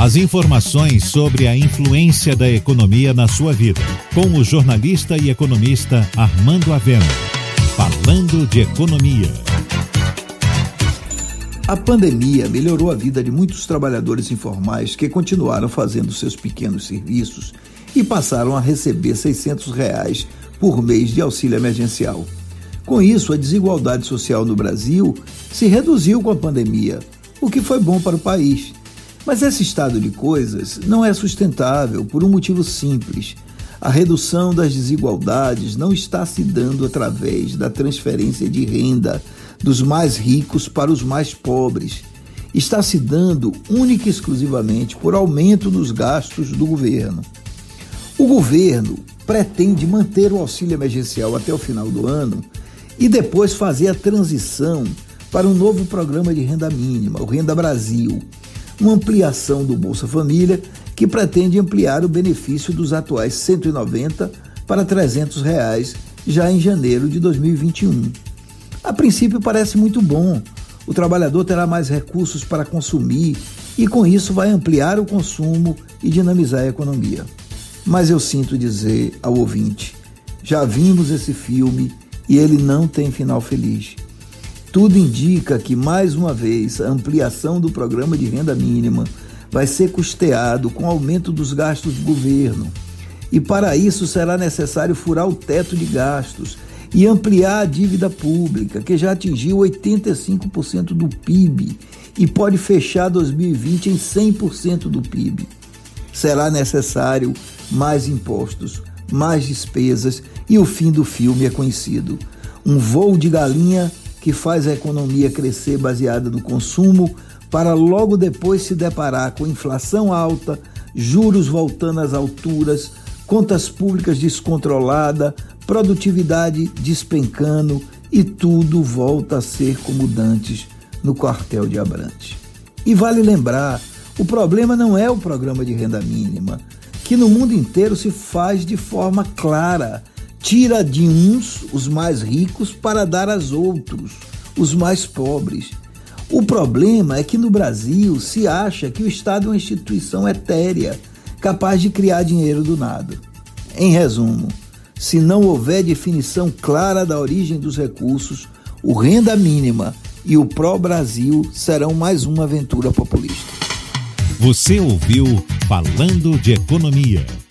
As informações sobre a influência da economia na sua vida, com o jornalista e economista Armando Avena. Falando de economia. A pandemia melhorou a vida de muitos trabalhadores informais que continuaram fazendo seus pequenos serviços e passaram a receber 600 reais por mês de auxílio emergencial. Com isso, a desigualdade social no Brasil se reduziu com a pandemia, o que foi bom para o país mas esse estado de coisas não é sustentável por um motivo simples. A redução das desigualdades não está se dando através da transferência de renda dos mais ricos para os mais pobres. Está se dando única e exclusivamente por aumento nos gastos do governo. O governo pretende manter o auxílio emergencial até o final do ano e depois fazer a transição para um novo programa de renda mínima, o Renda Brasil uma ampliação do Bolsa Família que pretende ampliar o benefício dos atuais 190 para 300 reais já em janeiro de 2021. A princípio parece muito bom. O trabalhador terá mais recursos para consumir e com isso vai ampliar o consumo e dinamizar a economia. Mas eu sinto dizer ao ouvinte: já vimos esse filme e ele não tem final feliz. Tudo indica que, mais uma vez, a ampliação do programa de renda mínima vai ser custeado com aumento dos gastos do governo. E para isso será necessário furar o teto de gastos e ampliar a dívida pública, que já atingiu 85% do PIB e pode fechar 2020 em 100% do PIB. Será necessário mais impostos, mais despesas e o fim do filme é conhecido. Um voo de galinha que faz a economia crescer baseada no consumo, para logo depois se deparar com inflação alta, juros voltando às alturas, contas públicas descontrolada, produtividade despencando e tudo volta a ser como dantes no quartel de Abrantes. E vale lembrar, o problema não é o programa de renda mínima, que no mundo inteiro se faz de forma clara tira de uns, os mais ricos, para dar aos outros, os mais pobres. O problema é que no Brasil se acha que o Estado é uma instituição etérea, capaz de criar dinheiro do nada. Em resumo, se não houver definição clara da origem dos recursos, o renda mínima e o pró-Brasil serão mais uma aventura populista. Você ouviu Falando de Economia